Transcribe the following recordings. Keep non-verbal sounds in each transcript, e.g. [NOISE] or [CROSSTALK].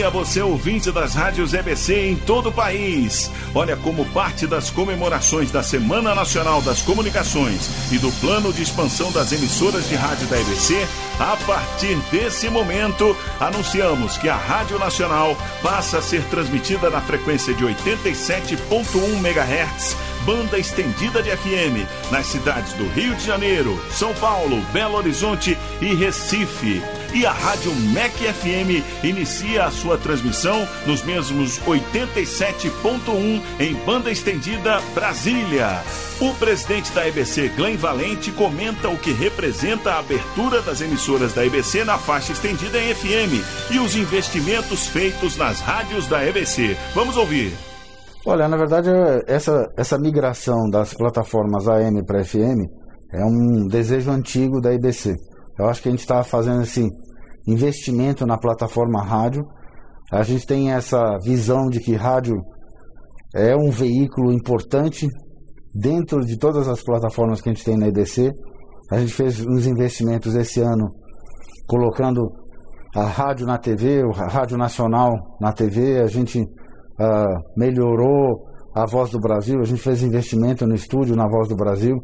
dia a você, ouvinte das rádios EBC em todo o país. Olha, como parte das comemorações da Semana Nacional das Comunicações e do plano de expansão das emissoras de rádio da EBC, a partir desse momento, anunciamos que a Rádio Nacional passa a ser transmitida na frequência de 87.1 MHz, banda estendida de FM, nas cidades do Rio de Janeiro, São Paulo, Belo Horizonte e Recife e a Rádio MEC FM inicia a sua transmissão nos mesmos 87.1 em banda estendida Brasília. O presidente da EBC, Glenn Valente, comenta o que representa a abertura das emissoras da EBC na faixa estendida em FM e os investimentos feitos nas rádios da EBC. Vamos ouvir. Olha, na verdade, essa, essa migração das plataformas AM para FM é um desejo antigo da EBC. Eu acho que a gente está fazendo esse investimento na plataforma rádio. A gente tem essa visão de que rádio é um veículo importante dentro de todas as plataformas que a gente tem na EDC. A gente fez uns investimentos esse ano colocando a rádio na TV, a Rádio Nacional na TV, a gente uh, melhorou a Voz do Brasil, a gente fez investimento no estúdio na Voz do Brasil,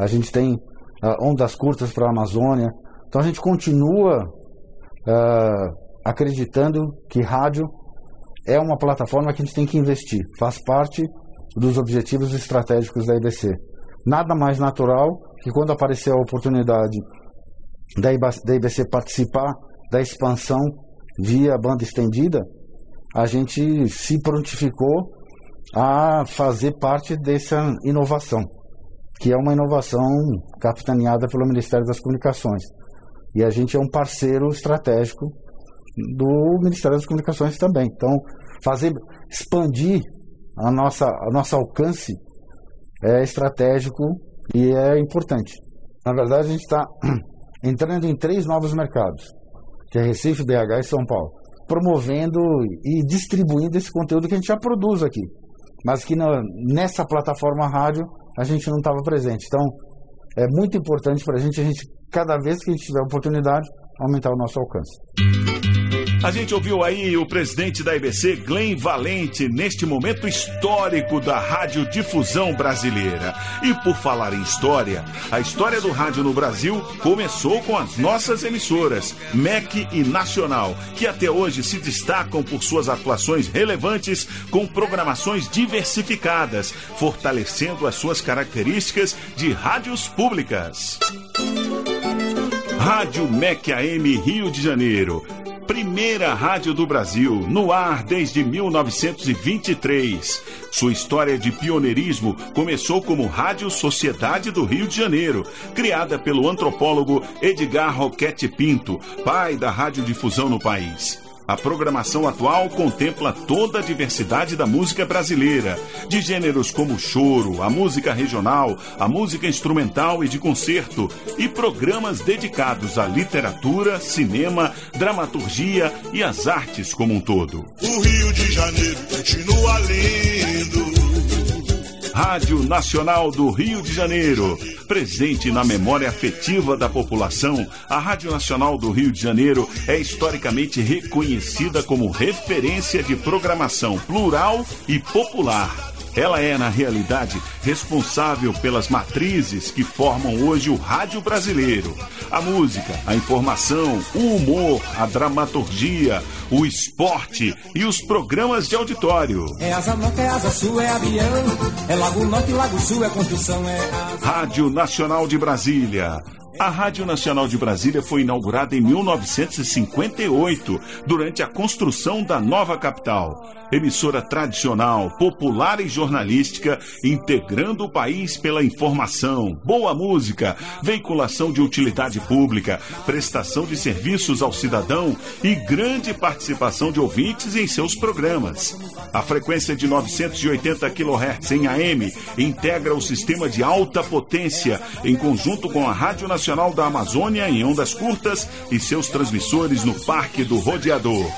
a gente tem uh, ondas curtas para a Amazônia, então a gente continua uh, acreditando que rádio é uma plataforma que a gente tem que investir, faz parte dos objetivos estratégicos da IBC. Nada mais natural que quando apareceu a oportunidade da IBC participar da expansão via banda estendida, a gente se prontificou a fazer parte dessa inovação, que é uma inovação capitaneada pelo Ministério das Comunicações. E a gente é um parceiro estratégico do Ministério das Comunicações também. Então, fazer expandir a nossa, a nosso alcance é estratégico e é importante. Na verdade, a gente está [CLEARS THROAT] entrando em três novos mercados, que é Recife, BH e São Paulo, promovendo e distribuindo esse conteúdo que a gente já produz aqui, mas que na, nessa plataforma rádio a gente não estava presente. Então, é muito importante para a gente, a gente, cada vez que a gente tiver oportunidade, aumentar o nosso alcance. A gente ouviu aí o presidente da IBC, Glenn Valente, neste momento histórico da radiodifusão brasileira. E por falar em história, a história do rádio no Brasil começou com as nossas emissoras, MEC e Nacional, que até hoje se destacam por suas atuações relevantes com programações diversificadas, fortalecendo as suas características de rádios públicas. Rádio MEC AM Rio de Janeiro primeira rádio do Brasil, no ar desde 1923. Sua história de pioneirismo começou como Rádio Sociedade do Rio de Janeiro, criada pelo antropólogo Edgar Roquete Pinto, pai da radiodifusão no país. A programação atual contempla toda a diversidade da música brasileira, de gêneros como choro, a música regional, a música instrumental e de concerto, e programas dedicados à literatura, cinema, dramaturgia e às artes como um todo. O Rio de Janeiro continua lindo Rádio Nacional do Rio de Janeiro. Presente na memória afetiva da população, a Rádio Nacional do Rio de Janeiro é historicamente reconhecida como referência de programação plural e popular ela é, na realidade, responsável pelas matrizes que formam hoje o rádio brasileiro. A música, a informação, o humor, a dramaturgia, o esporte e os programas de auditório. É asa norte, é asa sul, é avião. É lago norte, lago sul, é construção, é asa... Rádio Nacional de Brasília. A Rádio Nacional de Brasília foi inaugurada em 1958, durante a construção da nova capital. Emissora tradicional, popular e jornalística, integrando o país pela informação, boa música, veiculação de utilidade pública, prestação de serviços ao cidadão e grande participação de ouvintes em seus programas. A frequência de 980 kHz em AM integra o sistema de alta potência em conjunto com a Rádio Nacional Nacional da Amazônia em ondas curtas e seus transmissores no Parque do Rodeador.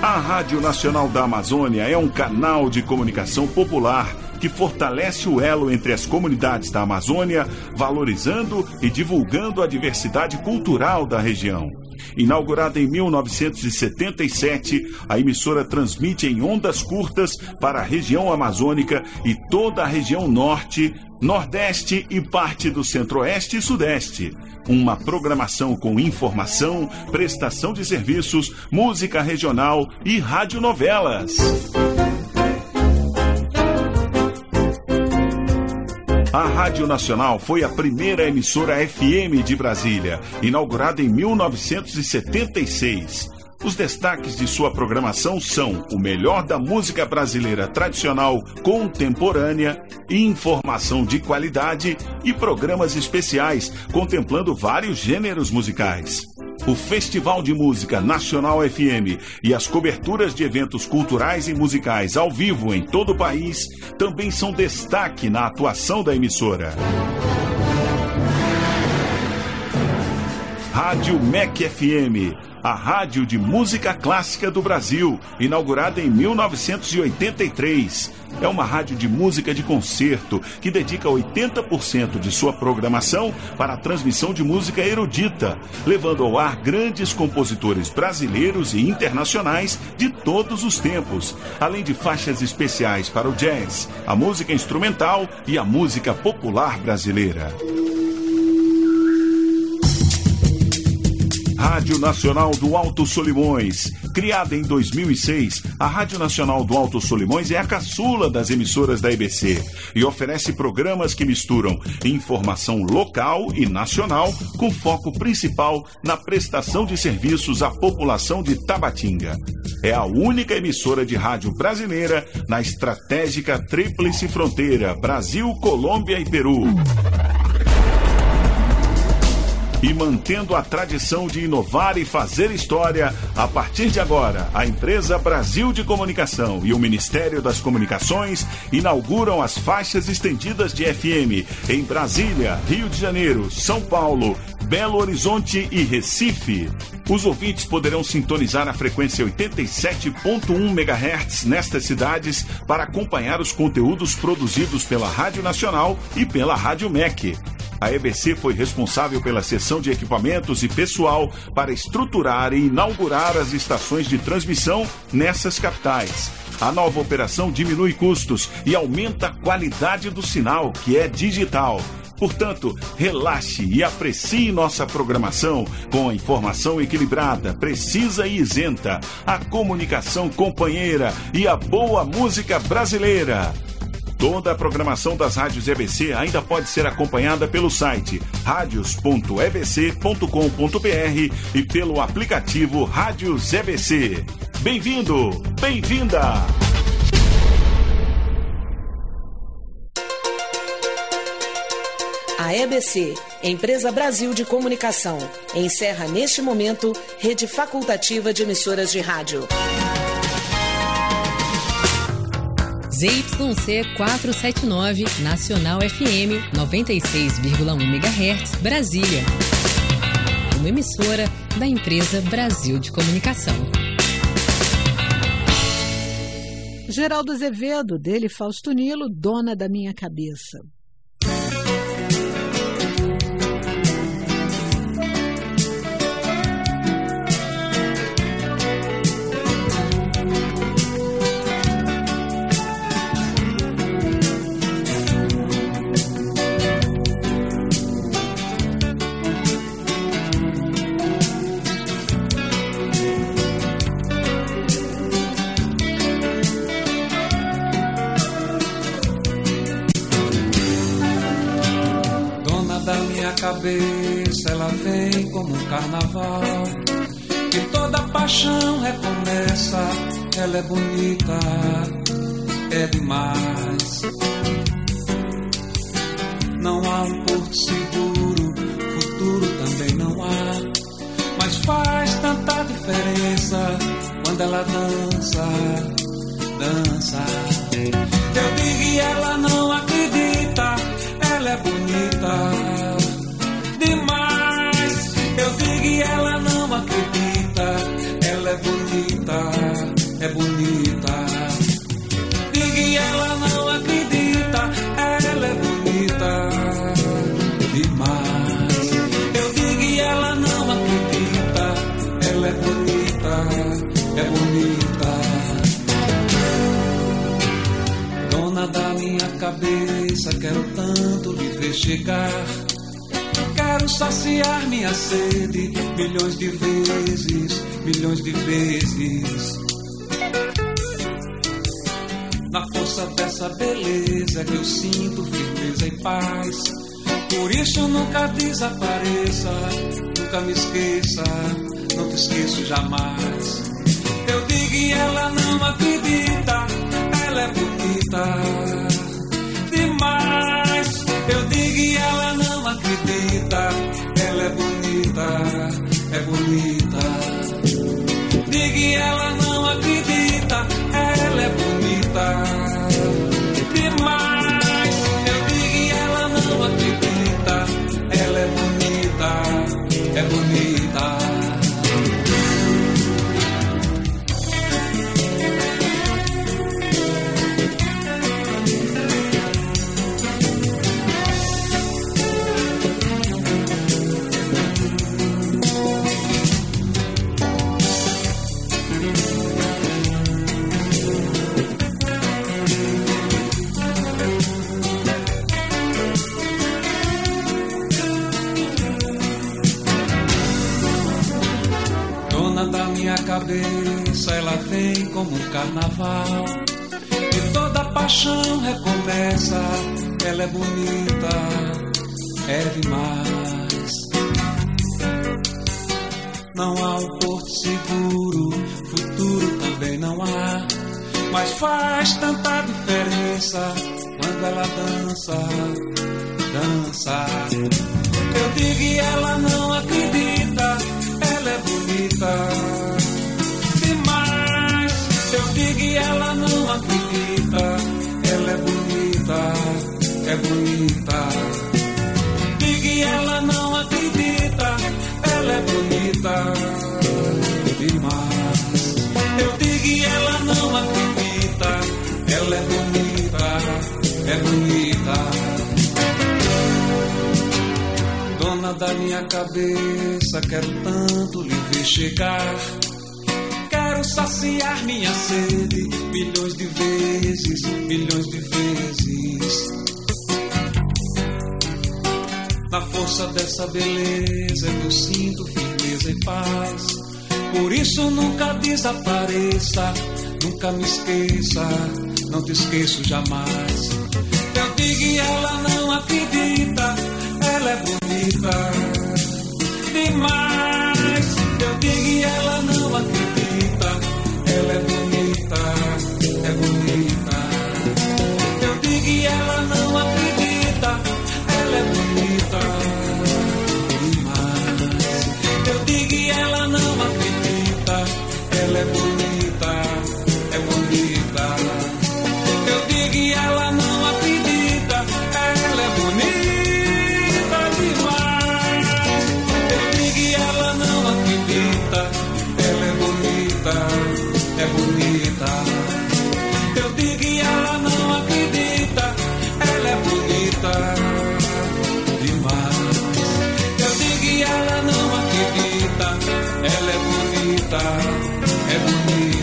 A Rádio Nacional da Amazônia é um canal de comunicação popular que fortalece o elo entre as comunidades da Amazônia, valorizando e divulgando a diversidade cultural da região. Inaugurada em 1977, a emissora transmite em ondas curtas para a região amazônica e toda a região norte, nordeste e parte do centro-oeste e sudeste. Uma programação com informação, prestação de serviços, música regional e radionovelas. A Rádio Nacional foi a primeira emissora FM de Brasília, inaugurada em 1976. Os destaques de sua programação são o melhor da música brasileira tradicional contemporânea, informação de qualidade e programas especiais contemplando vários gêneros musicais o Festival de Música Nacional FM e as coberturas de eventos culturais e musicais ao vivo em todo o país também são destaque na atuação da emissora. Rádio MEC FM, a rádio de música clássica do Brasil, inaugurada em 1983. É uma rádio de música de concerto que dedica 80% de sua programação para a transmissão de música erudita, levando ao ar grandes compositores brasileiros e internacionais de todos os tempos, além de faixas especiais para o jazz, a música instrumental e a música popular brasileira. Rádio Nacional do Alto Solimões. Criada em 2006, a Rádio Nacional do Alto Solimões é a caçula das emissoras da EBC e oferece programas que misturam informação local e nacional com foco principal na prestação de serviços à população de Tabatinga. É a única emissora de rádio brasileira na estratégica Tríplice Fronteira Brasil, Colômbia e Peru e mantendo a tradição de inovar e fazer história, a partir de agora, a empresa Brasil de Comunicação e o Ministério das Comunicações inauguram as faixas estendidas de FM em Brasília, Rio de Janeiro, São Paulo, Belo Horizonte e Recife. Os ouvintes poderão sintonizar a frequência 87.1 MHz nestas cidades para acompanhar os conteúdos produzidos pela Rádio Nacional e pela Rádio MEC. A EBC foi responsável pela seção de equipamentos e pessoal para estruturar e inaugurar as estações de transmissão nessas capitais. A nova operação diminui custos e aumenta a qualidade do sinal, que é digital. Portanto, relaxe e aprecie nossa programação com a informação equilibrada, precisa e isenta, a comunicação companheira e a boa música brasileira. Toda a programação das rádios EBC ainda pode ser acompanhada pelo site radios.ebc.com.br e pelo aplicativo Rádios EBC. Bem-vindo, bem-vinda! A EBC, Empresa Brasil de Comunicação, encerra neste momento rede facultativa de emissoras de rádio. ZYC 479, Nacional FM 96,1 MHz, Brasília uma emissora da empresa Brasil de Comunicação. Geraldo Azevedo, dele Fausto Nilo, dona da minha cabeça. Cabeça ela vem como um carnaval. E toda paixão recomeça, ela é bonita, é demais. Não há um porto seguro, futuro também não há. Mas faz tanta diferença quando ela dança, dança. Eu digo e ela não acredita, ela é bonita cabeça, quero tanto lhe ver chegar Quero saciar minha sede milhões de vezes, milhões de vezes. Na força dessa beleza que eu sinto firmeza e paz. Por isso nunca desapareça, nunca me esqueça, não te esqueço jamais. Eu digo e ela não acredita, ela é bonita cabeça ela vem como um carnaval. E toda paixão recomeça, ela é bonita, é demais. Não há um porto seguro, futuro também não há. Mas faz tanta diferença quando ela dança, dança. Eu digo e ela não acredita, ela é bonita eu digo e ela não acredita. Ela é bonita, é bonita. Digo e ela não acredita. Ela é bonita demais. Eu digo e ela não acredita. Ela é bonita, é bonita. Dona da minha cabeça, quero tanto lhe ver chegar saciar minha sede milhões de vezes, milhões de vezes. Na força dessa beleza eu sinto firmeza e paz. Por isso nunca desapareça, nunca me esqueça, não te esqueço jamais. Eu digo e ela não acredita, ela é bonita demais. Eu digo e ela não acredita ela é bonita, é bonita. Eu digo e ela não voltar. É bonito.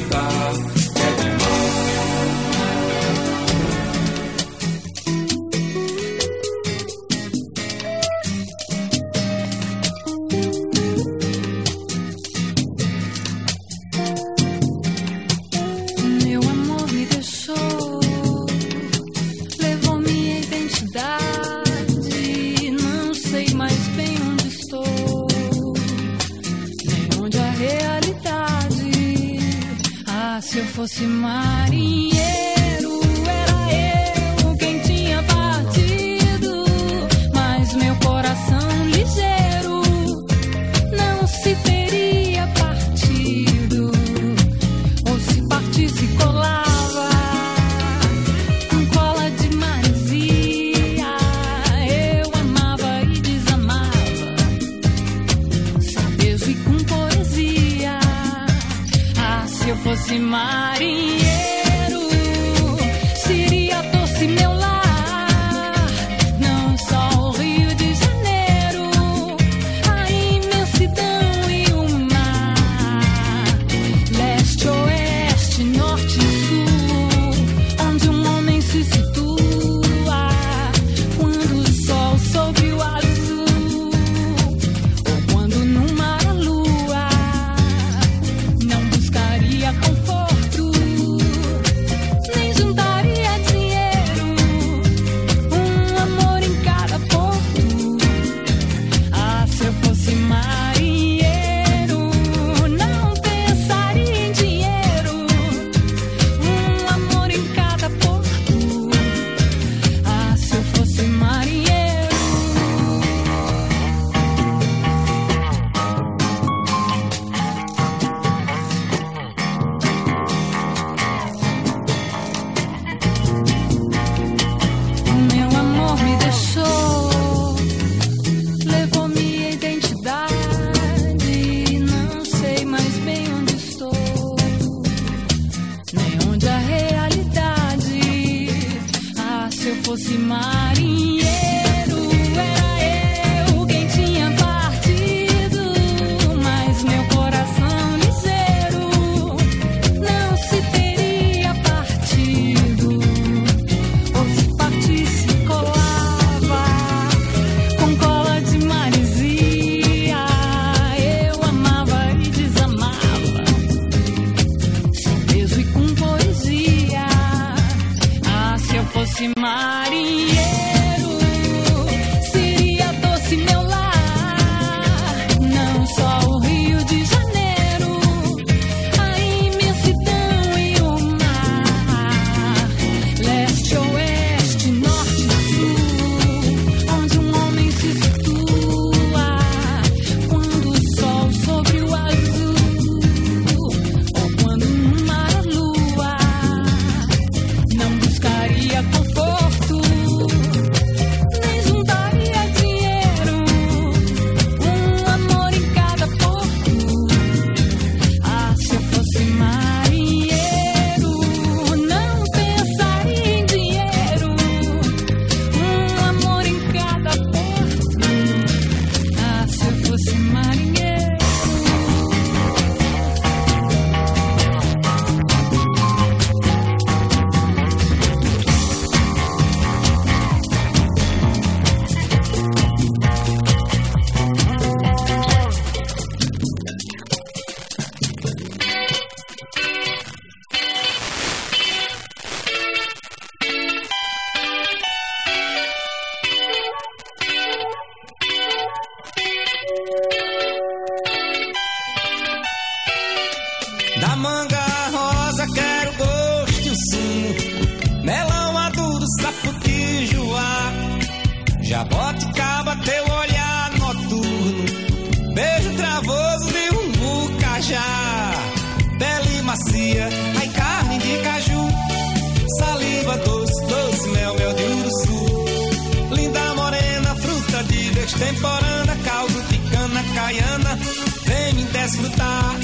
Temporana, caldo de cana, caiana, vem me desfrutar.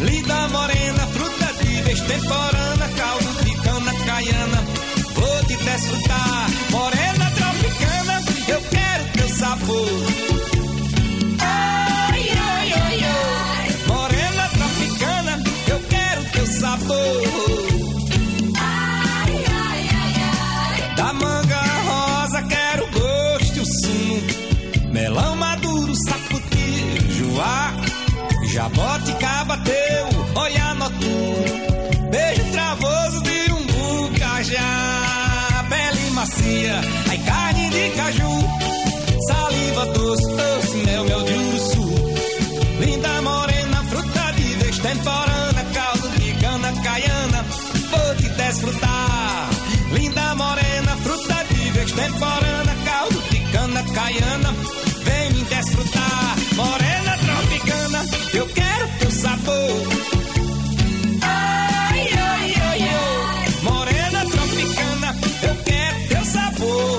Lida morena, fruta de vez temporana, caldo de cana, caiana, vou te desfrutar. Morena tropicana, eu quero teu sabor. sabor. A bateu, olha a. Beijo travoso de um bucajá. Pele macia, ai carne de caju. Saliva doce, doce, meu mel de urso. Linda morena, fruta de vez. Caldo de cana, caiana, vou te desfrutar. Linda morena, fruta de vez. Caldo de cana, caiana, vem me desfrutar. Morena eu quero teu sabor. Ai, ai, ai, ai. Morena tropicana, eu quero teu sabor.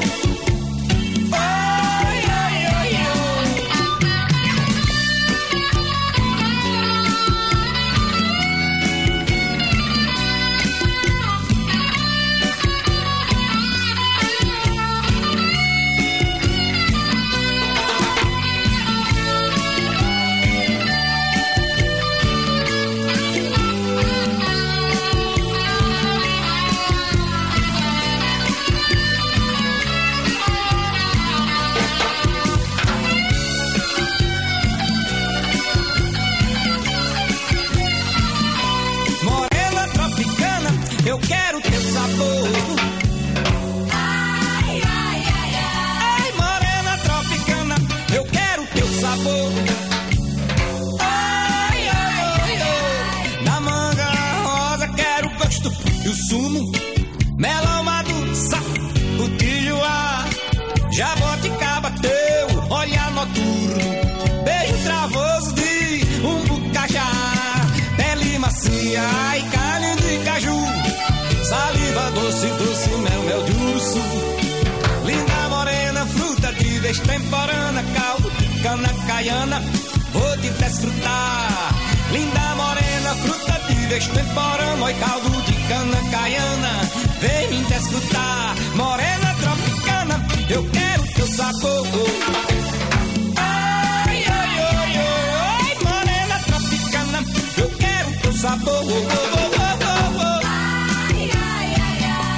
O sumo. Melão maduro, sapo, o tijuá. Jaboticaba teu, olhar noturno. Beijo travoso de um bucajá. Pele macia e carne de caju. Saliva doce, doce, mel, mel de urso. Linda morena, fruta de vez. Caldo de cana caiana, vou te desfrutar. Linda morena, fruta de vez temporana. Caldo de cana caiana, vem me desfrutar. Morena tropicana, eu quero teu sabor. Ai, ai, ai, ai, ai, morena tropicana, eu quero teu sabor.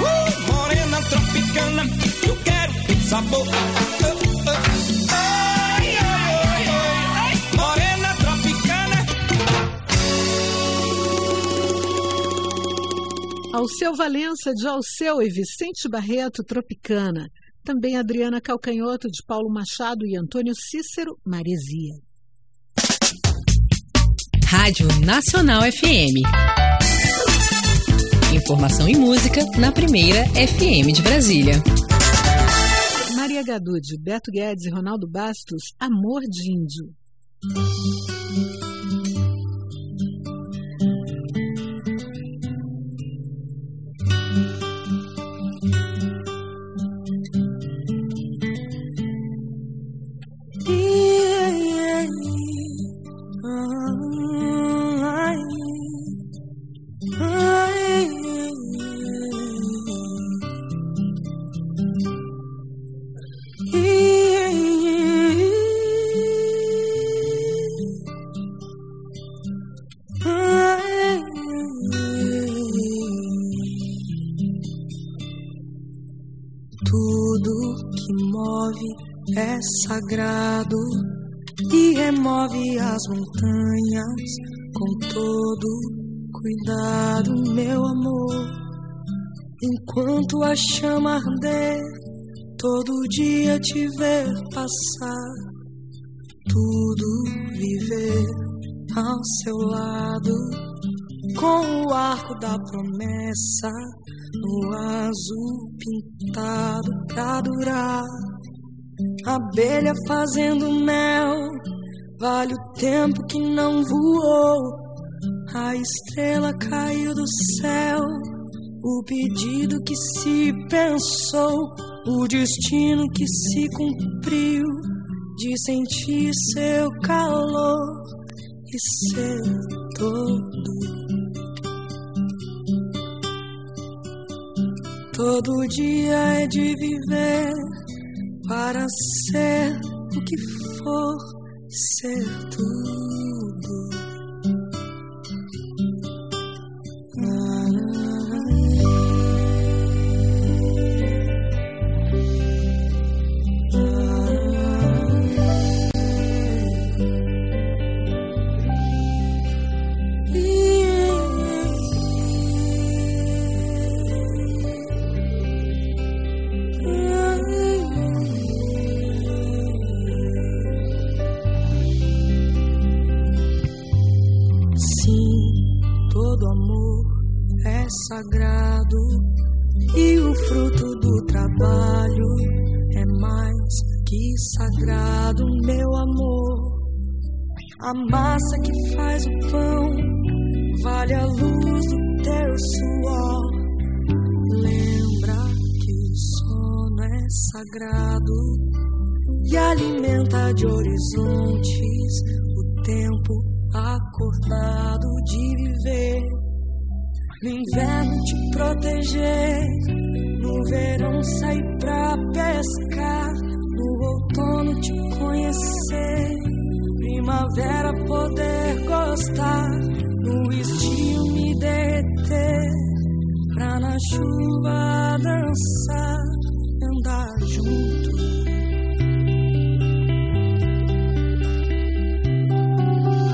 Uh, morena tropicana, eu quero teu sabor. Alceu Valença, de Alceu e Vicente Barreto, Tropicana. Também Adriana Calcanhoto, de Paulo Machado e Antônio Cícero, Maresia. Rádio Nacional FM. Informação e música na primeira FM de Brasília. Maria Gadu, de Beto Guedes e Ronaldo Bastos, Amor de Índio. E remove as montanhas com todo cuidado, meu amor. Enquanto a chama arder, todo dia te ver passar, tudo viver ao seu lado, com o arco da promessa no azul pintado pra durar. Abelha fazendo mel, vale o tempo que não voou. A estrela caiu do céu, o pedido que se pensou, o destino que se cumpriu, de sentir seu calor e ser todo. Todo dia é de viver para ser o que for, ser tudo. A massa que faz o pão vale a luz do teu suor. Lembra que o sono é sagrado e alimenta de horizontes o tempo acordado de viver. No inverno te proteger, no verão sair pra pescar, no outono te conhecer, chuva dançar, andar junto.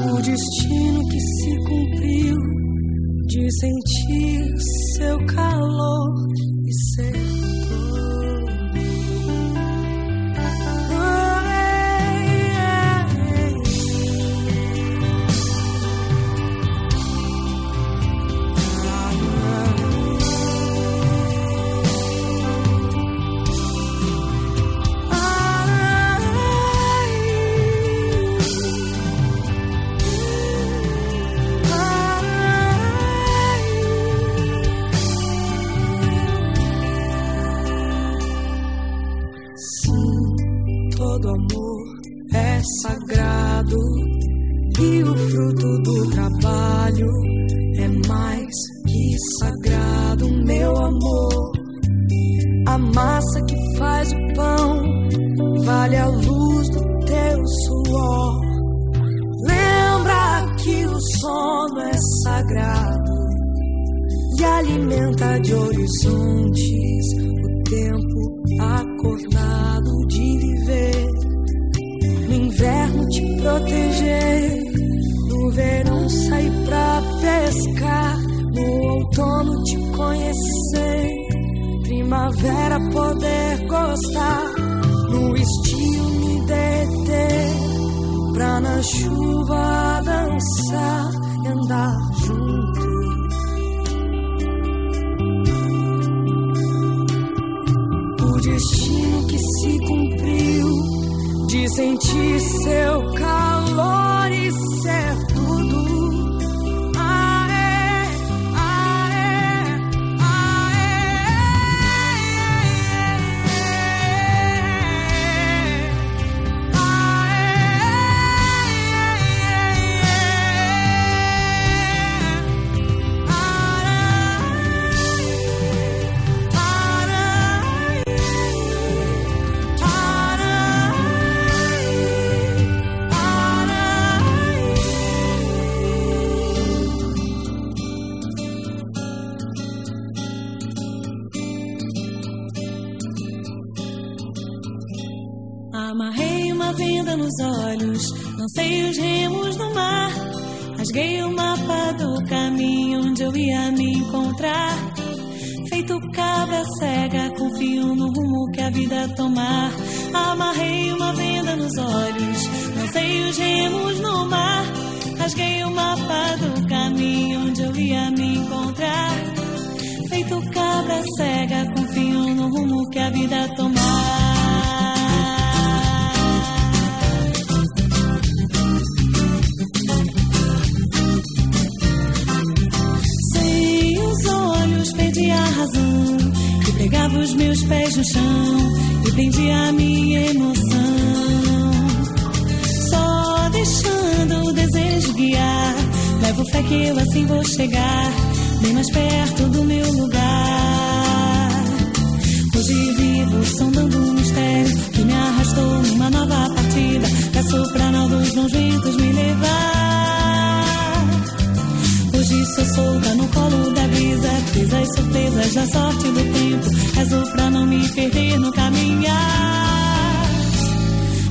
O destino que se cumpriu de sentir seu calor e alimenta de horizontes o tempo acordado de viver. No inverno te proteger, no verão sair pra pescar, no outono te conhecer, primavera poder gostar, no estio me deter, pra na chuva dançar e andar sentir seu calor a vida tomar. Amarrei uma venda nos olhos, lancei os remos no mar. Rasguei o mapa do caminho onde eu ia me encontrar. Feito cabra cega, confio no rumo que a vida tomar. Os meus pés no chão E prendi a minha emoção. Só deixando o desejo guiar Levo fé que eu assim vou chegar Bem mais perto do meu lugar. Hoje vivo sondando um mistério Que me arrastou numa nova partida. Peço pra não dos bons ventos me levar sou solta no colo da brisa, presa as surpresas da sorte do tempo. Rezo pra não me perder no caminhar.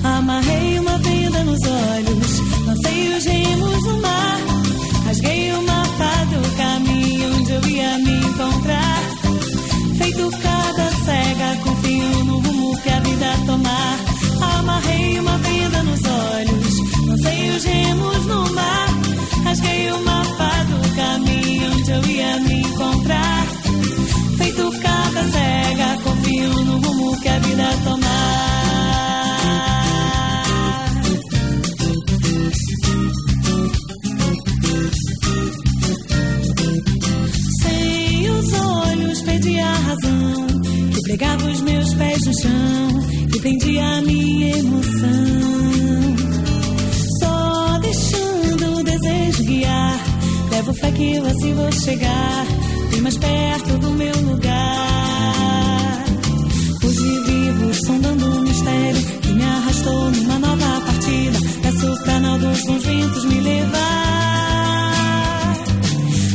Amarrei uma venda nos olhos, lancei os remos no mar. Rasguei o mapa do caminho onde eu ia me encontrar. Feito cada cega, confio no rumo que a vida tomar. Amarrei uma venda onde eu ia me encontrar. Feito cada cega, confio no rumo que a vida tomar. Sem os olhos perdi a razão, que pregava os meus pés no chão, que prendia a mim. Fé que eu assim vou chegar, bem mais perto do meu lugar. Hoje vivo sondando um mistério que me arrastou numa nova partida. Peço pra não dos bons ventos me levar.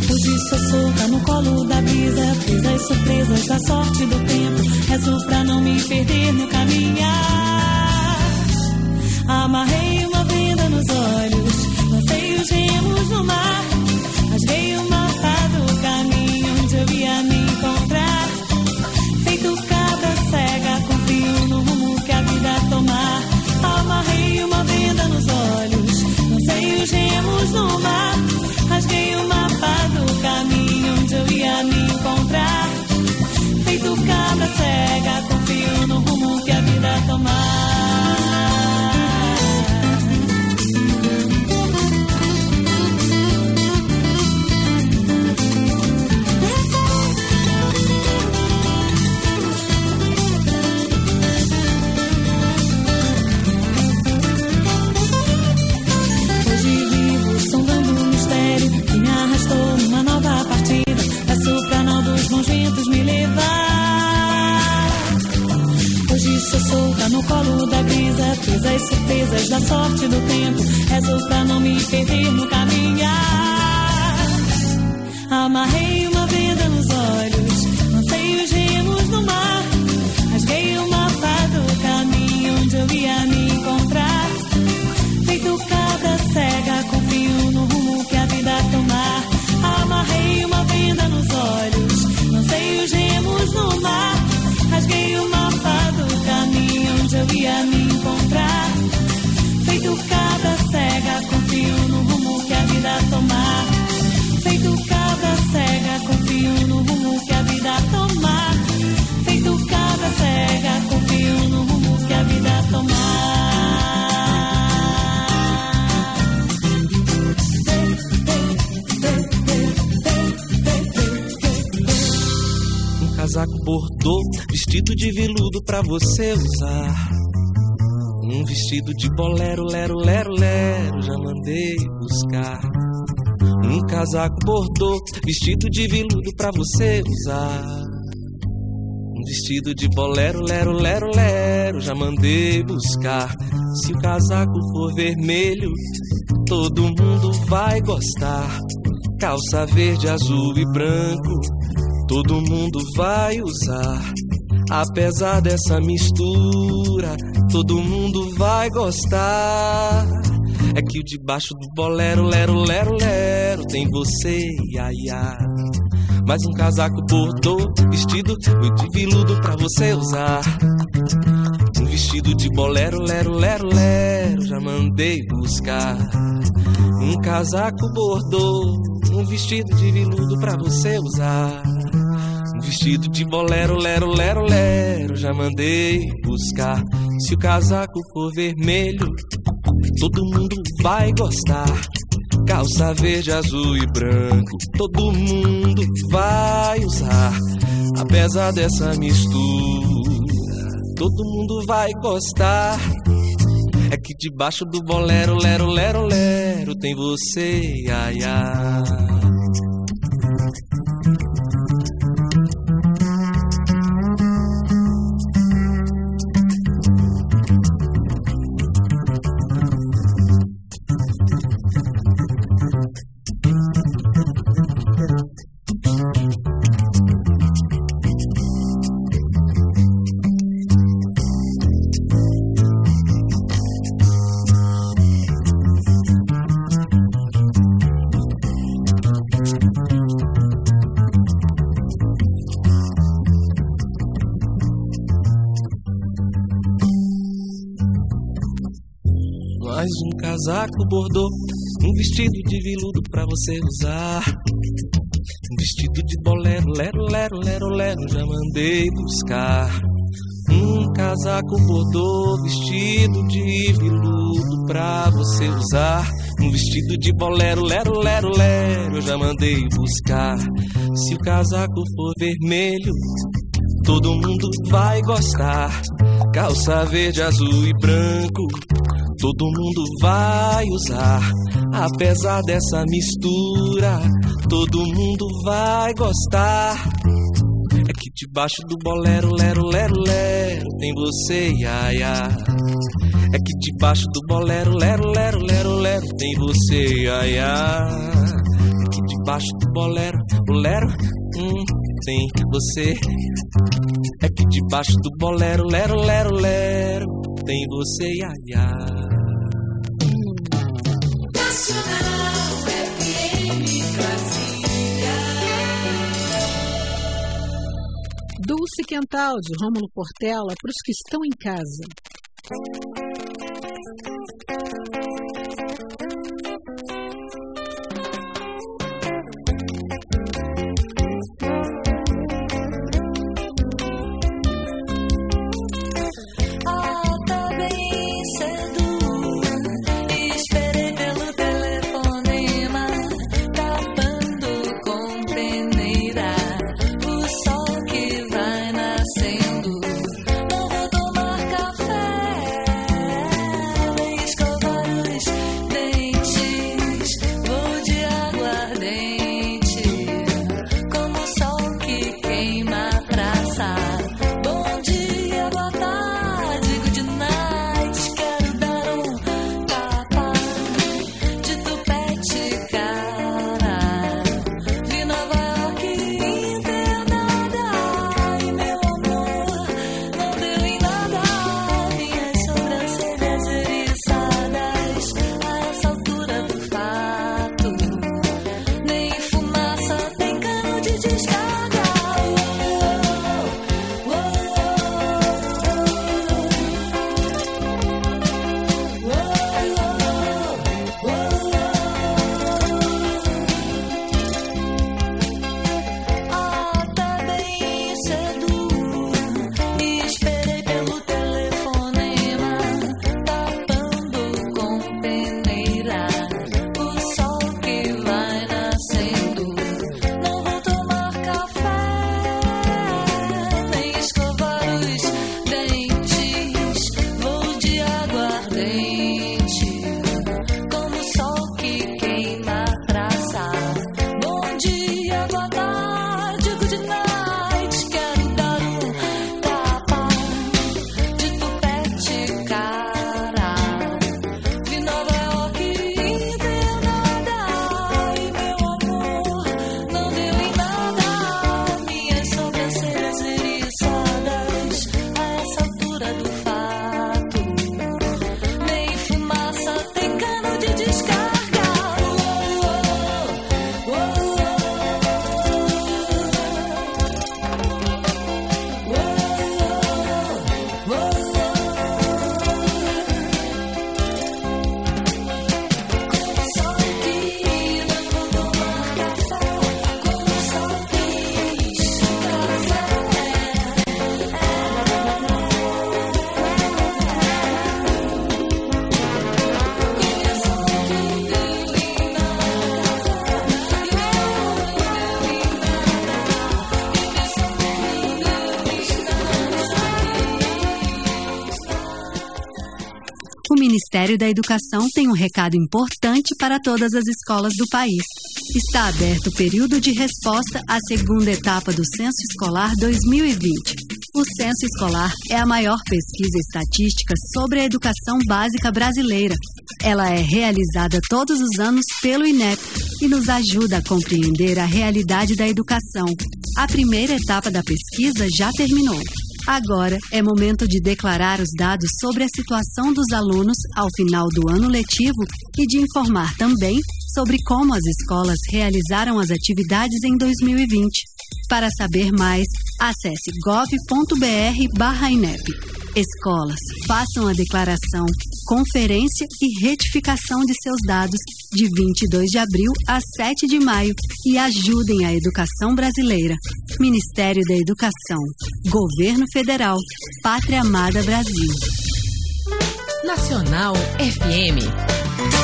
Hoje sou solta no colo da brisa, presa as surpresas da sorte do tempo. Rezo pra não me perder no caminhar. Amarrei uma venda nos olhos, lancei os remos no mar. Rasguei o mapa do caminho onde eu ia me encontrar. Feito cabra cega, confio no rumo que a vida tomar. Amarrei uma venda nos olhos, lancei os remos no mar. Rasguei o mapa do caminho onde eu ia me encontrar. Feito cabra cega, confio no rumo que a vida tomar. Colo da brisa, presa as surpresas da sorte do tempo. Rezo pra não me perder no caminhar. Amarrei uma venda nos olhos, caminho onde eu ia me encontrar. Feito cabra cega, confio no rumo que a vida tomar. Feito cabra cega, confio no rumo que a vida tomar. Feito cabra cega, confio no rumo que a vida tomar. Casaco bordô, vestido de veludo pra você usar. Um vestido de bolero, lero, lero, lero, já mandei buscar. Um casaco bordô, vestido de veludo pra você usar. Um vestido de bolero, lero, lero, lero, já mandei buscar. Se o casaco for vermelho, todo mundo vai gostar. Calça verde, azul e branco, todo mundo vai usar. Apesar dessa mistura, todo mundo vai gostar. É que o debaixo do bolero, lero, lero, lero, tem você, ia, ia. Mais um casaco bordô, vestido de veludo pra você usar. Um vestido de bolero, lero, lero, lero, já mandei buscar. Um casaco bordô, um vestido de veludo pra você usar. Vestido de bolero, lero, lero, lero, já mandei buscar. Se o casaco for vermelho, todo mundo vai gostar. Calça verde, azul e branco, todo mundo vai usar. Apesar dessa mistura, todo mundo vai gostar. É que debaixo do bolero, lero, lero, lero, tem você, ai, ai. Casaco bordô, um vestido de veludo pra você usar. Um vestido de bolero, lero, lero, lero, lero, já mandei buscar. Um casaco bordô, vestido de veludo pra você usar. Um vestido de bolero, lero, lero, lero, já mandei buscar. Se o casaco for vermelho, todo mundo vai gostar. Calça verde, azul e branco, todo mundo vai usar. Apesar dessa mistura, todo mundo vai gostar. É que debaixo do bolero, lero, lero, lero, tem você, iaia. É que debaixo do bolero, lero, lero, lero, lero, tem você, iaia. É que debaixo do bolero, lero, hum, tem você. É que debaixo do bolero, lero, lero, lero, tem você, iaia. Nacional FM Brasília. Dulce Quental, de Rômulo Portela, para os que estão em casa. Ministério da Educação tem um recado importante para todas as escolas do país. Está aberto o período de resposta à segunda etapa do Censo Escolar 2020. O Censo Escolar é a maior pesquisa estatística sobre a educação básica brasileira. Ela é realizada todos os anos pelo INEP e nos ajuda a compreender a realidade da educação. A primeira etapa da pesquisa já terminou. Agora é momento de declarar os dados sobre a situação dos alunos ao final do ano letivo e de informar também sobre como as escolas realizaram as atividades em 2020. Para saber mais, acesse gov.br/inep. Escolas, façam a declaração, conferência e retificação de seus dados de 22 de abril a 7 de maio e ajudem a educação brasileira. Ministério da Educação, Governo Federal, Pátria Amada Brasil. Nacional FM.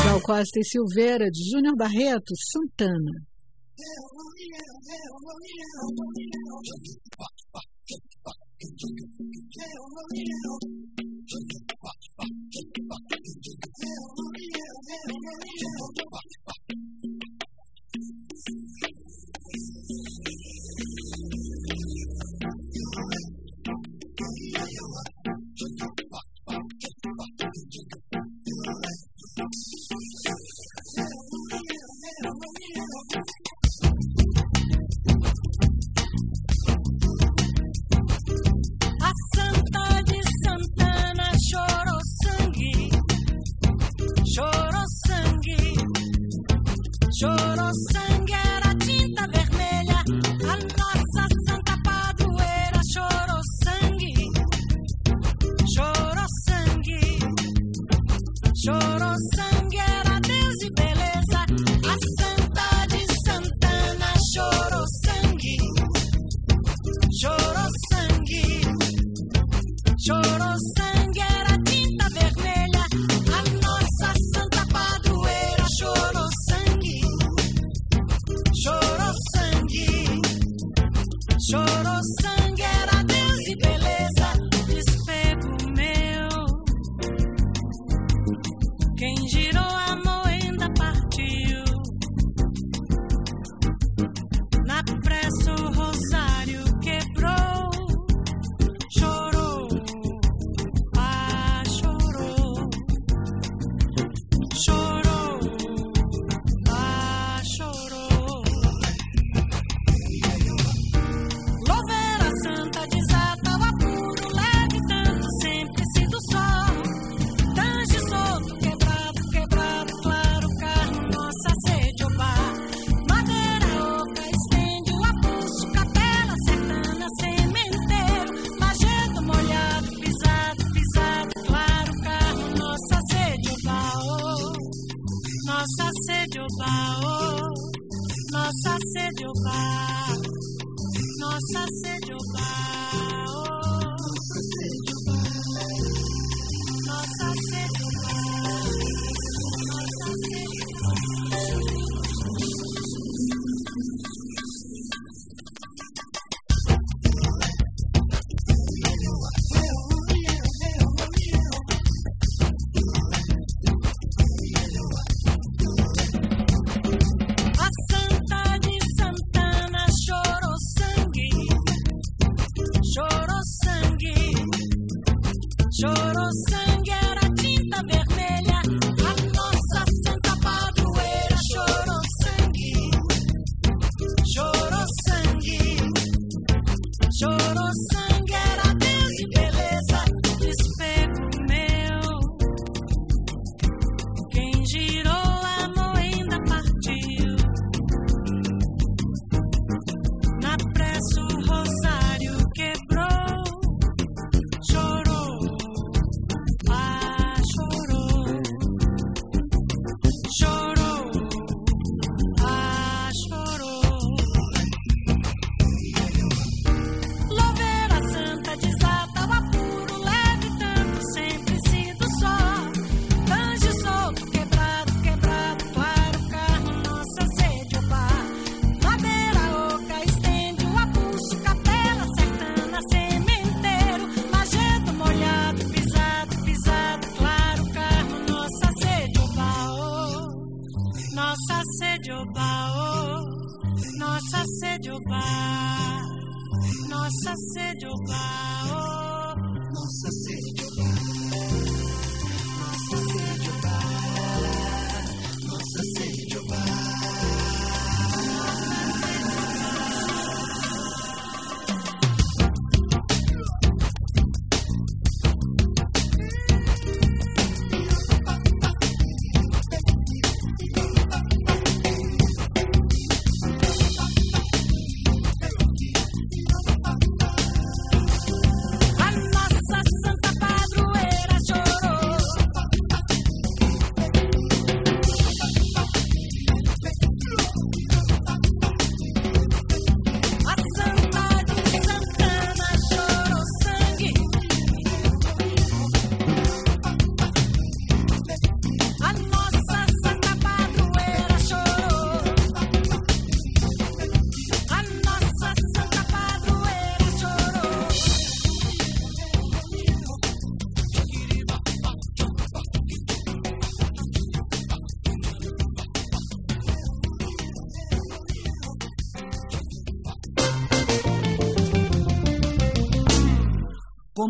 Gal Costa e Silveira, de Júnior Barreto, Santana. A Na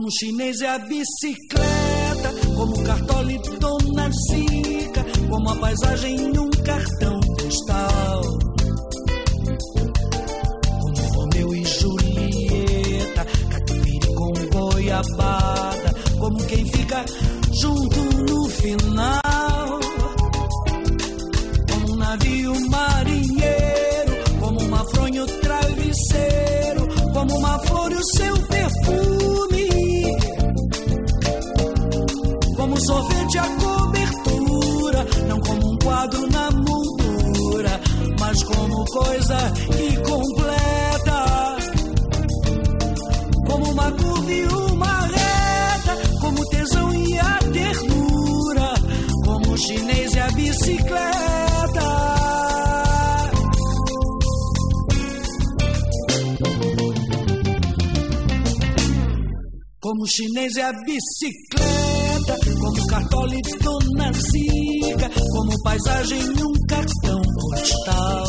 Como chinês é a bicicleta, como cartolitona zica, como a paisagem no O chinês é a bicicleta, como cartolito na zica, como paisagem um cartão postal.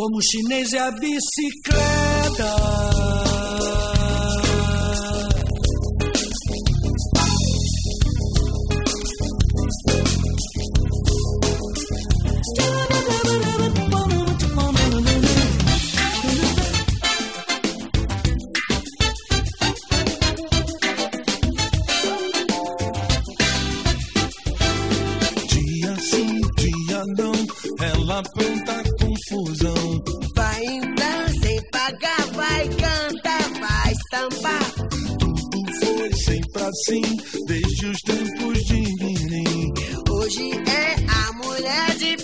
Como o chinês é a bicicleta. cidadão, ela planta confusão. Vai então sem pagar, vai cantar, vai estampar. Tudo foi sempre assim, desde os tempos de menino. Hoje é a mulher de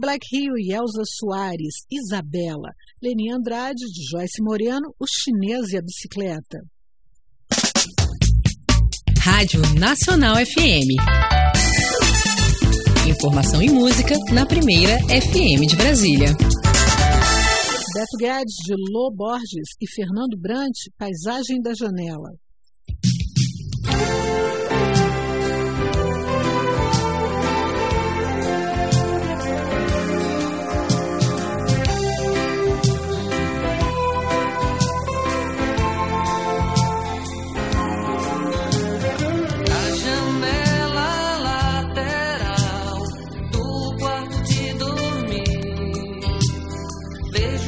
Black Hill e Elza Soares, Isabela, Leni Andrade, de Joyce Moreno, O Chinês e a Bicicleta. Rádio Nacional FM. Informação e música na primeira FM de Brasília. Beto Guedes de Lô Borges e Fernando Brant, Paisagem da Janela.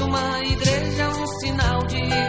uma igreja, um sinal de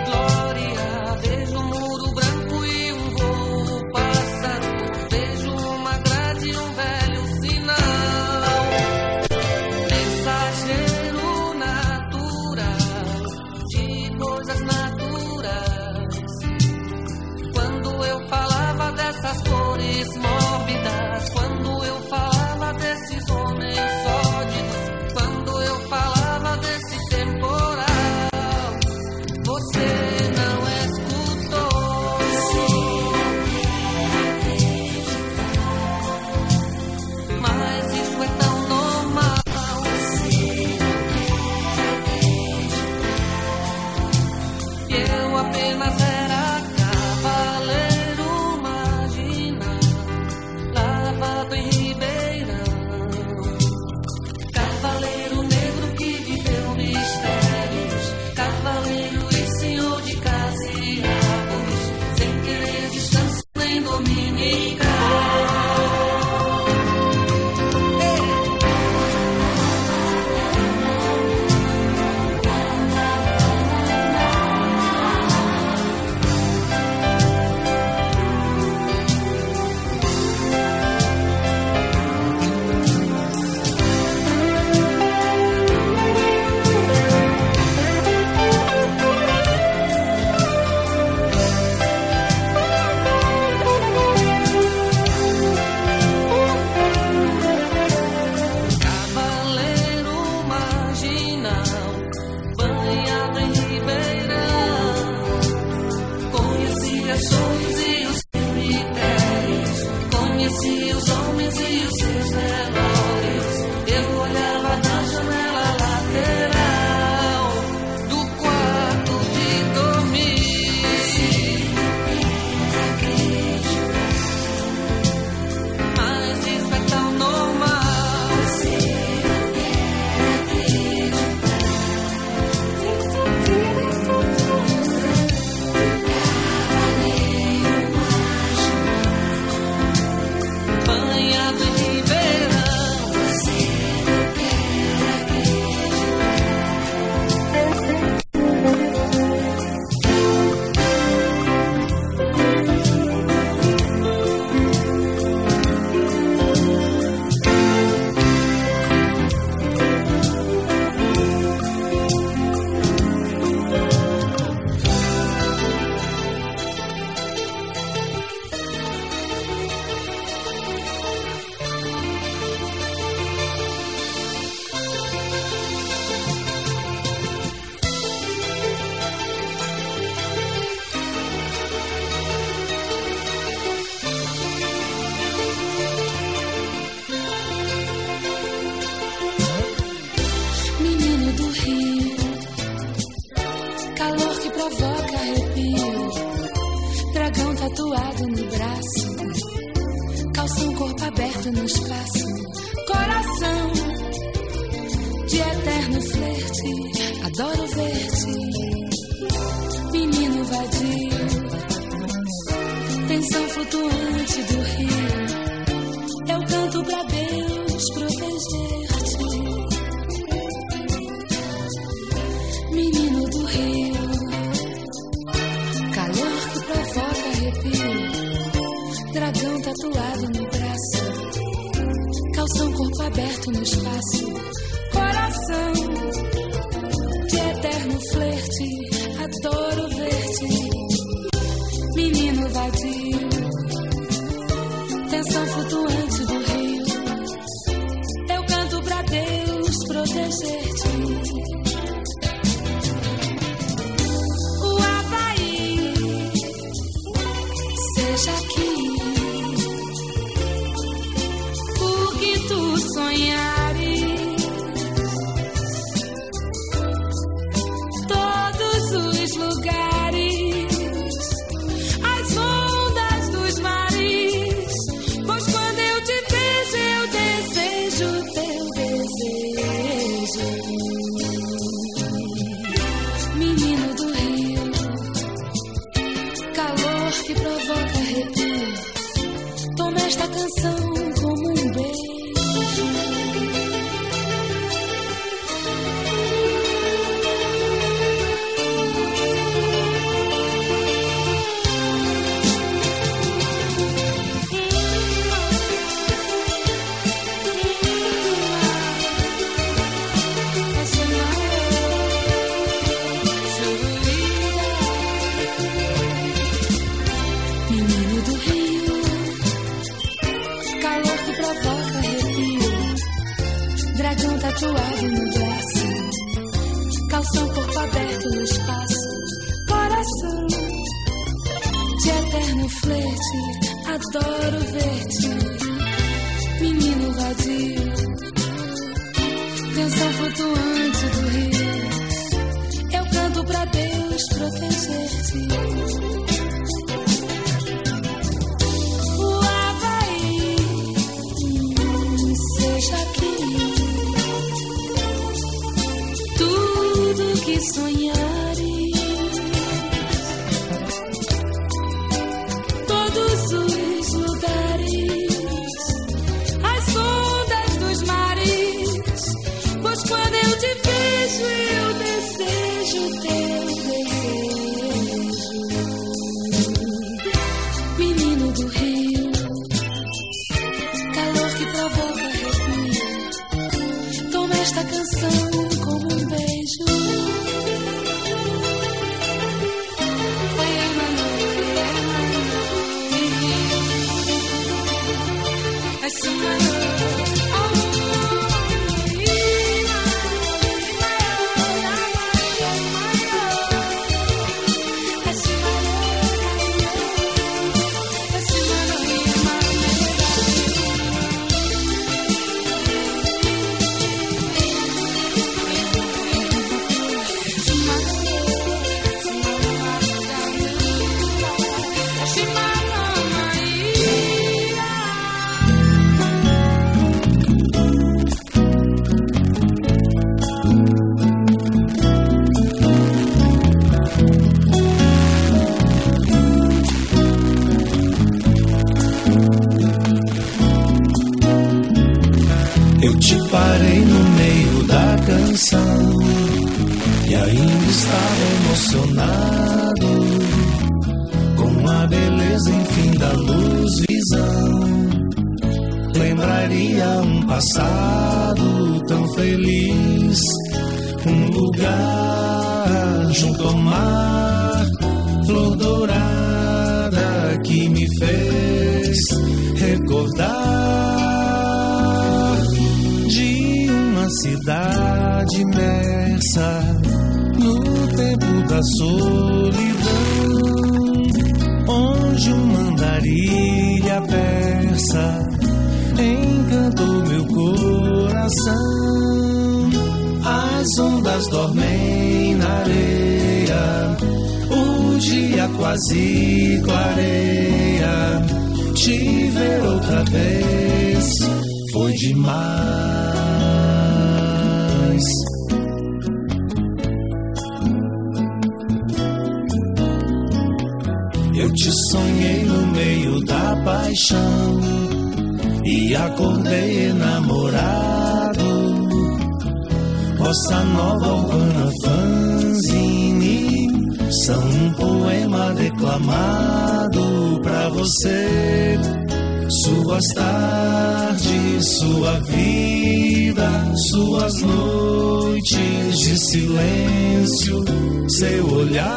sua vida, suas noites de silêncio, seu olhar.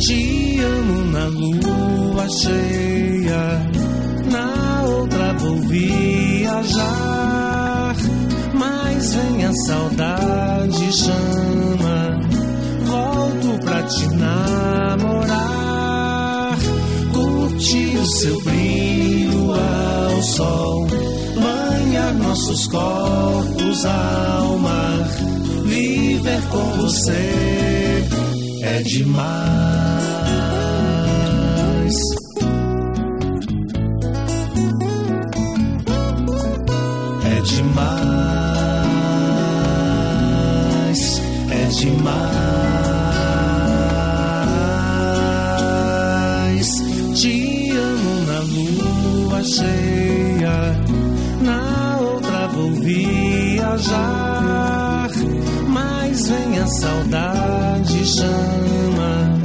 Te amo na lua cheia, na outra vou viajar. Mas vem a saudade, chama, volto pra te namorar. Curti o seu brilho sol, banhar nossos corpos ao mar, viver com você é demais. É demais, é demais. Te amo na lua cheia viajar. Mas vem a saudade chama,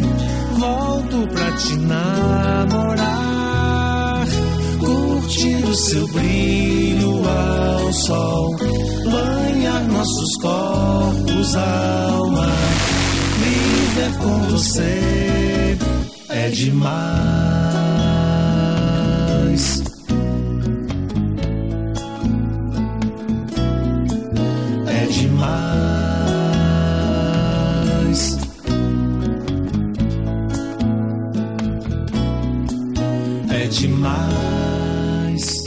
volto pra te namorar. Curtir o seu brilho ao sol, banhar nossos corpos, alma. Viver com você é demais.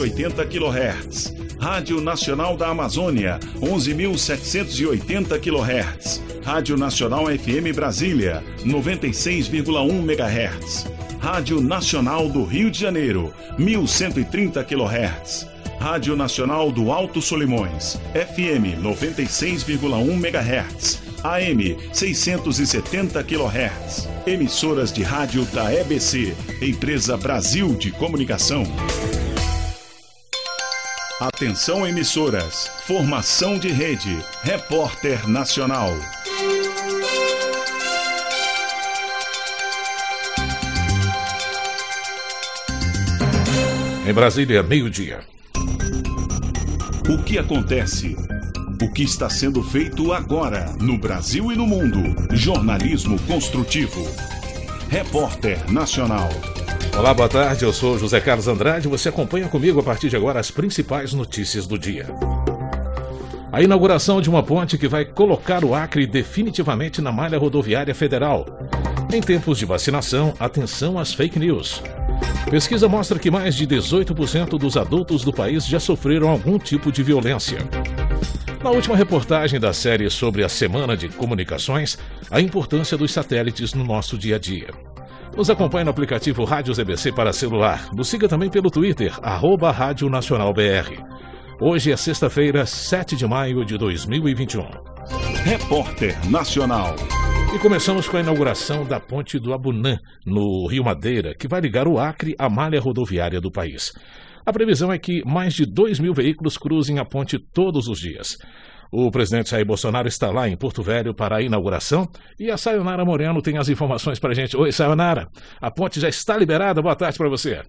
880 kHz. Rádio Nacional da Amazônia, 11.780 kHz. Rádio Nacional FM Brasília, 96,1 MHz. Rádio Nacional do Rio de Janeiro, 1.130 kHz. Rádio Nacional do Alto Solimões, FM 96,1 MHz, AM 670 kHz. Emissoras de rádio da EBC, Empresa Brasil de Comunicação. Atenção emissoras. Formação de rede. Repórter Nacional. Em Brasília, meio-dia. O que acontece? O que está sendo feito agora no Brasil e no mundo? Jornalismo construtivo. Repórter Nacional. Olá, boa tarde. Eu sou José Carlos Andrade. Você acompanha comigo a partir de agora as principais notícias do dia. A inauguração de uma ponte que vai colocar o Acre definitivamente na malha rodoviária federal. Em tempos de vacinação, atenção às fake news. Pesquisa mostra que mais de 18% dos adultos do país já sofreram algum tipo de violência. Na última reportagem da série sobre a Semana de Comunicações, a importância dos satélites no nosso dia a dia. Nos acompanhe no aplicativo Rádio ZBC para celular. Nos siga também pelo Twitter, arroba Rádio Nacional BR. Hoje é sexta-feira, 7 de maio de 2021. Repórter Nacional. E começamos com a inauguração da ponte do Abunã, no Rio Madeira, que vai ligar o Acre à malha rodoviária do país. A previsão é que mais de 2 mil veículos cruzem a ponte todos os dias. O presidente Jair Bolsonaro está lá em Porto Velho para a inauguração e a Sayonara Moreno tem as informações para a gente. Oi, Sayonara, a ponte já está liberada. Boa tarde para você.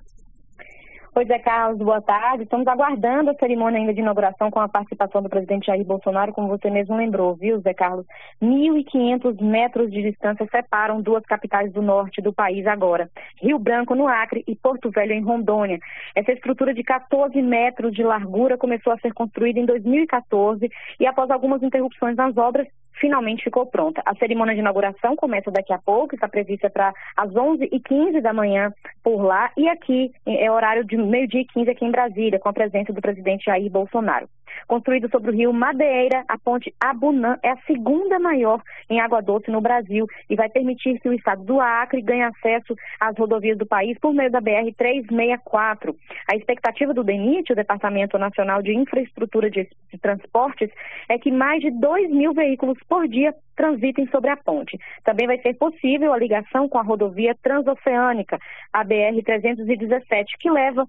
Pois é, Carlos, boa tarde. Estamos aguardando a cerimônia ainda de inauguração com a participação do presidente Jair Bolsonaro, como você mesmo lembrou, viu, Zé Carlos? 1.500 metros de distância separam duas capitais do norte do país agora, Rio Branco, no Acre, e Porto Velho, em Rondônia. Essa estrutura de 14 metros de largura começou a ser construída em 2014 e, após algumas interrupções nas obras, finalmente ficou pronta. A cerimônia de inauguração começa daqui a pouco, está prevista para as 11h15 da manhã por lá, e aqui é horário de meio-dia e 15 aqui em Brasília, com a presença do presidente Jair Bolsonaro. Construído sobre o rio Madeira, a ponte Abunã é a segunda maior em água doce no Brasil e vai permitir que o estado do Acre ganhe acesso às rodovias do país por meio da BR-364. A expectativa do DENIT, o Departamento Nacional de Infraestrutura de Transportes, é que mais de 2 mil veículos por dia transitem sobre a ponte. Também vai ser possível a ligação com a rodovia transoceânica, a BR-317, que leva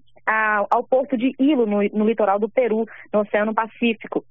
ao porto de Ilo, no, no litoral do Peru, no Oceano Pacífico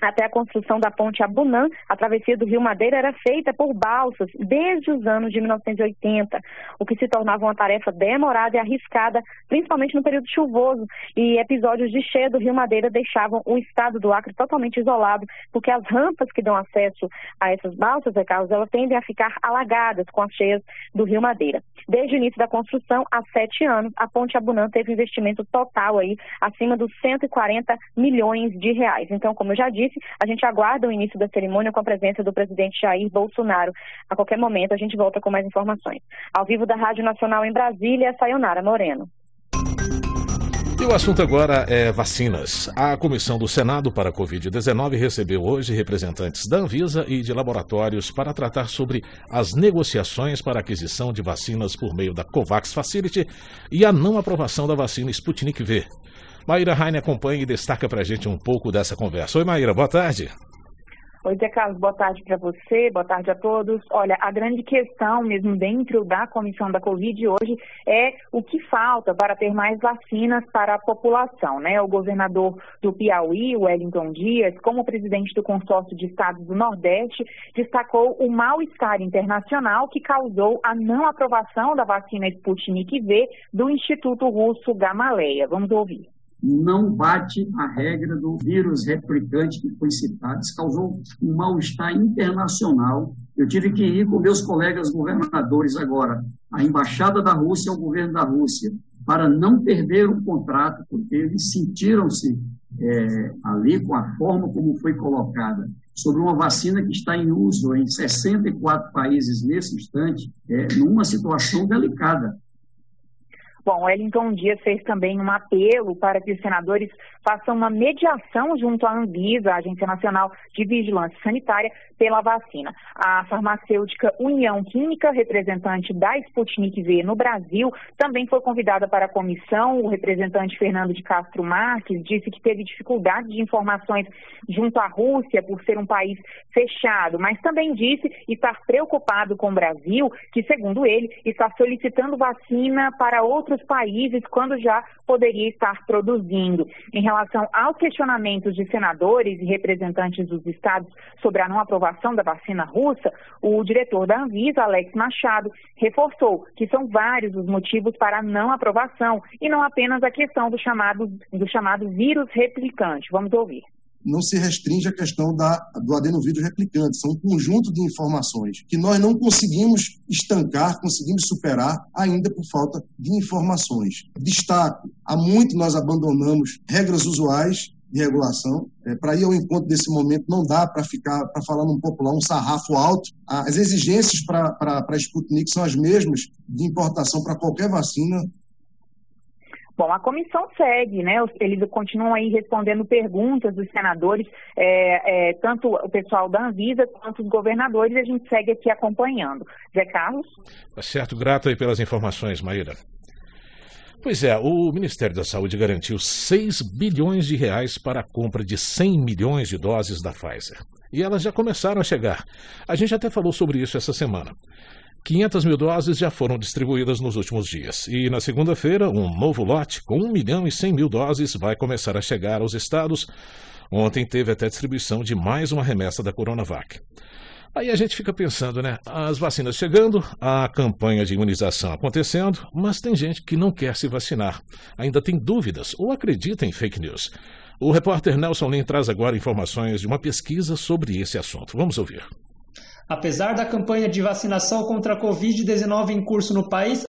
até a construção da ponte Abunã, a travessia do Rio Madeira era feita por balsas desde os anos de 1980, o que se tornava uma tarefa demorada e arriscada, principalmente no período chuvoso, e episódios de cheia do Rio Madeira deixavam o estado do Acre totalmente isolado, porque as rampas que dão acesso a essas balsas, é, Carlos, elas tendem a ficar alagadas com as cheias do Rio Madeira. Desde o início da construção, há sete anos, a ponte Abunã teve investimento total aí acima dos 140 milhões de reais. Então, como eu já disse, a gente aguarda o início da cerimônia com a presença do presidente Jair Bolsonaro. A qualquer momento a gente volta com mais informações. Ao vivo da Rádio Nacional em Brasília, Sayonara Moreno. E o assunto agora é vacinas. A Comissão do Senado para a Covid-19 recebeu hoje representantes da Anvisa e de laboratórios para tratar sobre as negociações para aquisição de vacinas por meio da COVAX Facility e a não aprovação da vacina Sputnik V. Maíra Heine acompanha e destaca para a gente um pouco dessa conversa. Oi, Maíra, boa tarde. Oi, Zé Carlos, boa tarde para você, boa tarde a todos. Olha, a grande questão mesmo dentro da comissão da Covid hoje é o que falta para ter mais vacinas para a população, né? O governador do Piauí, Wellington Dias, como presidente do consórcio de estados do Nordeste, destacou o mal-estar internacional que causou a não aprovação da vacina Sputnik V do Instituto Russo Gamaleya. Vamos ouvir não bate a regra do vírus replicante que foi citado. Isso causou um mal-estar internacional. Eu tive que ir com meus colegas governadores agora, a embaixada da Rússia ao governo da Rússia, para não perder o contrato, porque eles sentiram-se é, ali com a forma como foi colocada sobre uma vacina que está em uso em 64 países nesse instante, é, numa situação delicada. Bom, Wellington Dias fez também um apelo para que os senadores façam uma mediação junto à Anvisa, a Agência Nacional de Vigilância Sanitária, pela vacina. A farmacêutica União Química, representante da Sputnik V no Brasil, também foi convidada para a comissão. O representante Fernando de Castro Marques disse que teve dificuldade de informações junto à Rússia por ser um país fechado, mas também disse estar preocupado com o Brasil, que, segundo ele, está solicitando vacina para outros países quando já poderia estar produzindo. Em relação aos questionamentos de senadores e representantes dos estados sobre a não aprovação da vacina russa, o diretor da Anvisa, Alex Machado, reforçou que são vários os motivos para a não aprovação e não apenas a questão do chamado, do chamado vírus replicante. Vamos ouvir não se restringe à questão da, do adenovírus replicante, são um conjunto de informações que nós não conseguimos estancar, conseguimos superar ainda por falta de informações. Destaco, há muito nós abandonamos regras usuais de regulação. É, para ir ao encontro desse momento, não dá para ficar, para falar num popular, um sarrafo alto. As exigências para a Sputnik são as mesmas de importação para qualquer vacina Bom, a comissão segue, né? Eles continuam aí respondendo perguntas dos senadores, é, é, tanto o pessoal da Anvisa quanto os governadores, e a gente segue aqui acompanhando. Zé Carlos? Tá certo, grato aí pelas informações, Maíra. Pois é, o Ministério da Saúde garantiu 6 bilhões de reais para a compra de 100 milhões de doses da Pfizer. E elas já começaram a chegar. A gente até falou sobre isso essa semana. 500 mil doses já foram distribuídas nos últimos dias. E na segunda-feira, um novo lote com 1 milhão e 100 mil doses vai começar a chegar aos estados. Ontem teve até distribuição de mais uma remessa da Coronavac. Aí a gente fica pensando, né? As vacinas chegando, a campanha de imunização acontecendo, mas tem gente que não quer se vacinar. Ainda tem dúvidas ou acredita em fake news. O repórter Nelson Lin traz agora informações de uma pesquisa sobre esse assunto. Vamos ouvir. Apesar da campanha de vacinação contra a Covid-19 em curso no país,